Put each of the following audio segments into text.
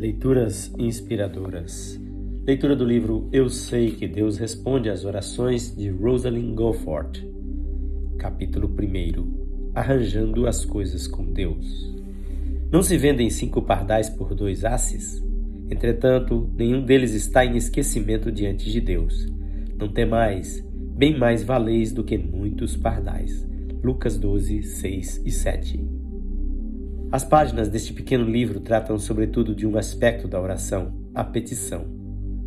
Leituras inspiradoras. Leitura do livro Eu Sei que Deus Responde às Orações de Rosalind Gofford. Capítulo 1 Arranjando as Coisas com Deus. Não se vendem cinco pardais por dois asses? Entretanto, nenhum deles está em esquecimento diante de Deus. Não temais, bem mais valeis do que muitos pardais. Lucas 12, 6 e 7. As páginas deste pequeno livro tratam sobretudo de um aspecto da oração, a petição.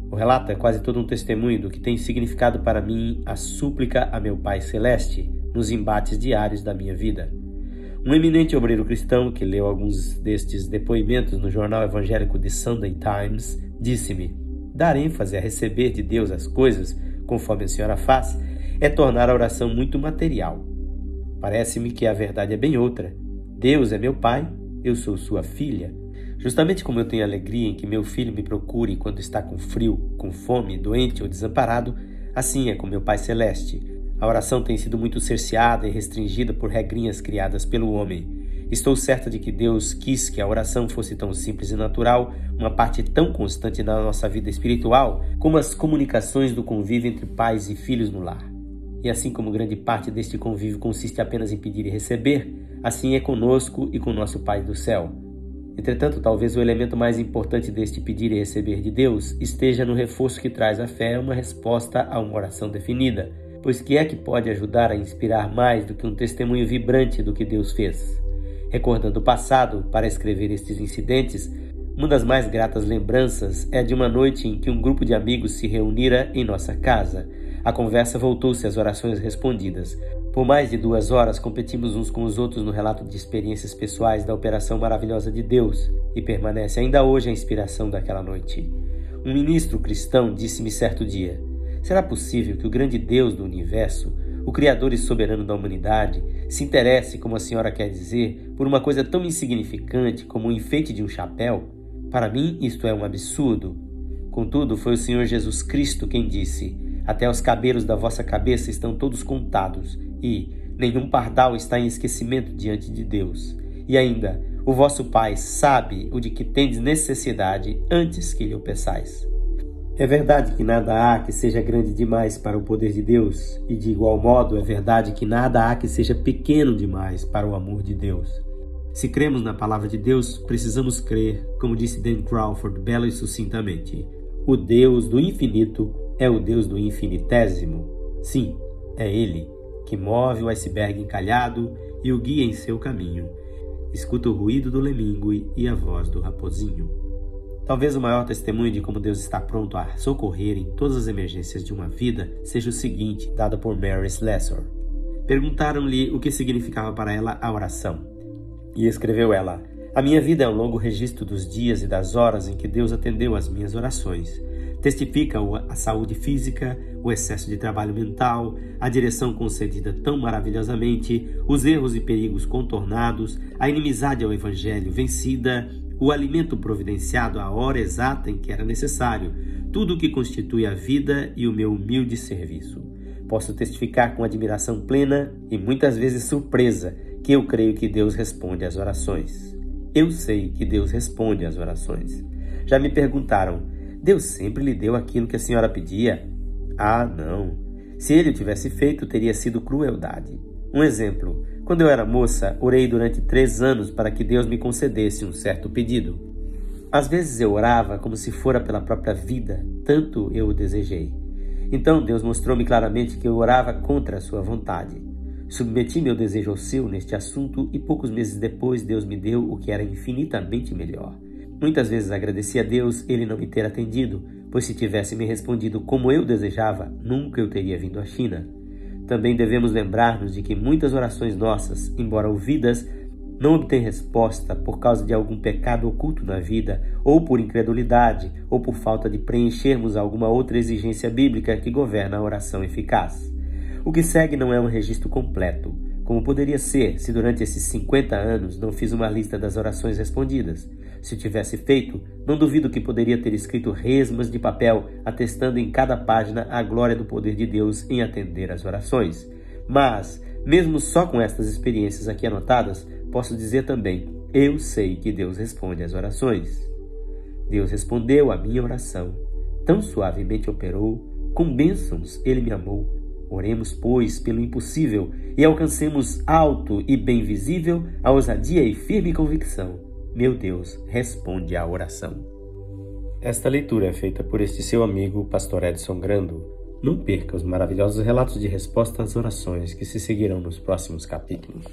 O relato é quase todo um testemunho do que tem significado para mim a súplica a meu Pai Celeste nos embates diários da minha vida. Um eminente obreiro cristão que leu alguns destes depoimentos no jornal evangélico The Sunday Times disse-me: Dar ênfase a receber de Deus as coisas, conforme a senhora faz, é tornar a oração muito material. Parece-me que a verdade é bem outra. Deus é meu pai, eu sou sua filha. Justamente como eu tenho alegria em que meu filho me procure quando está com frio, com fome, doente ou desamparado, assim é com meu Pai Celeste. A oração tem sido muito cerceada e restringida por regrinhas criadas pelo homem. Estou certa de que Deus quis que a oração fosse tão simples e natural, uma parte tão constante da nossa vida espiritual, como as comunicações do convívio entre pais e filhos no lar. E assim como grande parte deste convívio consiste apenas em pedir e receber, assim é conosco e com nosso Pai do céu. Entretanto, talvez o elemento mais importante deste pedir e receber de Deus esteja no reforço que traz a fé uma resposta a uma oração definida, pois que é que pode ajudar a inspirar mais do que um testemunho vibrante do que Deus fez? Recordando o passado, para escrever estes incidentes, uma das mais gratas lembranças é de uma noite em que um grupo de amigos se reunira em nossa casa. A conversa voltou-se às orações respondidas. Por mais de duas horas competimos uns com os outros no relato de experiências pessoais da operação maravilhosa de Deus, e permanece ainda hoje a inspiração daquela noite. Um ministro cristão disse-me certo dia: Será possível que o grande Deus do universo, o Criador e soberano da humanidade, se interesse, como a senhora quer dizer, por uma coisa tão insignificante como o enfeite de um chapéu? Para mim, isto é um absurdo. Contudo, foi o Senhor Jesus Cristo quem disse: Até os cabelos da vossa cabeça estão todos contados, e nenhum pardal está em esquecimento diante de Deus. E ainda, o vosso Pai sabe o de que tendes necessidade antes que lhe o peçais. É verdade que nada há que seja grande demais para o poder de Deus, e de igual modo é verdade que nada há que seja pequeno demais para o amor de Deus. Se cremos na palavra de Deus, precisamos crer, como disse Dan Crawford belo e sucintamente: o Deus do infinito é o Deus do infinitésimo. Sim, é Ele que move o iceberg encalhado e o guia em seu caminho. Escuta o ruído do lemingue e a voz do raposinho. Talvez o maior testemunho de como Deus está pronto a socorrer em todas as emergências de uma vida seja o seguinte, dado por Mary Slessor. Perguntaram-lhe o que significava para ela a oração. E escreveu ela: A minha vida é um longo registro dos dias e das horas em que Deus atendeu às minhas orações. Testifica a saúde física, o excesso de trabalho mental, a direção concedida tão maravilhosamente, os erros e perigos contornados, a inimizade ao Evangelho vencida, o alimento providenciado à hora exata em que era necessário, tudo o que constitui a vida e o meu humilde serviço. Posso testificar com admiração plena e muitas vezes surpresa que eu creio que Deus responde às orações. Eu sei que Deus responde às orações. Já me perguntaram: Deus sempre lhe deu aquilo que a senhora pedia? Ah, não. Se ele o tivesse feito, teria sido crueldade. Um exemplo: quando eu era moça, orei durante três anos para que Deus me concedesse um certo pedido. Às vezes eu orava como se fora pela própria vida, tanto eu o desejei. Então Deus mostrou-me claramente que eu orava contra a sua vontade. Submeti meu desejo ao seu neste assunto e poucos meses depois Deus me deu o que era infinitamente melhor. Muitas vezes agradeci a Deus ele não me ter atendido, pois se tivesse me respondido como eu desejava, nunca eu teria vindo à China. Também devemos lembrar-nos de que muitas orações nossas, embora ouvidas, não obtêm resposta por causa de algum pecado oculto na vida, ou por incredulidade, ou por falta de preenchermos alguma outra exigência bíblica que governa a oração eficaz. O que segue não é um registro completo, como poderia ser se durante esses 50 anos não fiz uma lista das orações respondidas. Se tivesse feito, não duvido que poderia ter escrito resmas de papel atestando em cada página a glória do poder de Deus em atender às orações. Mas, mesmo só com estas experiências aqui anotadas, posso dizer também: eu sei que Deus responde às orações. Deus respondeu à minha oração. Tão suavemente operou, com bênçãos ele me amou. Oremos, pois, pelo impossível e alcancemos alto e bem visível a ousadia e firme convicção. Meu Deus, responde à oração. Esta leitura é feita por este seu amigo, Pastor Edson Grando. Não perca os maravilhosos relatos de resposta às orações que se seguirão nos próximos capítulos.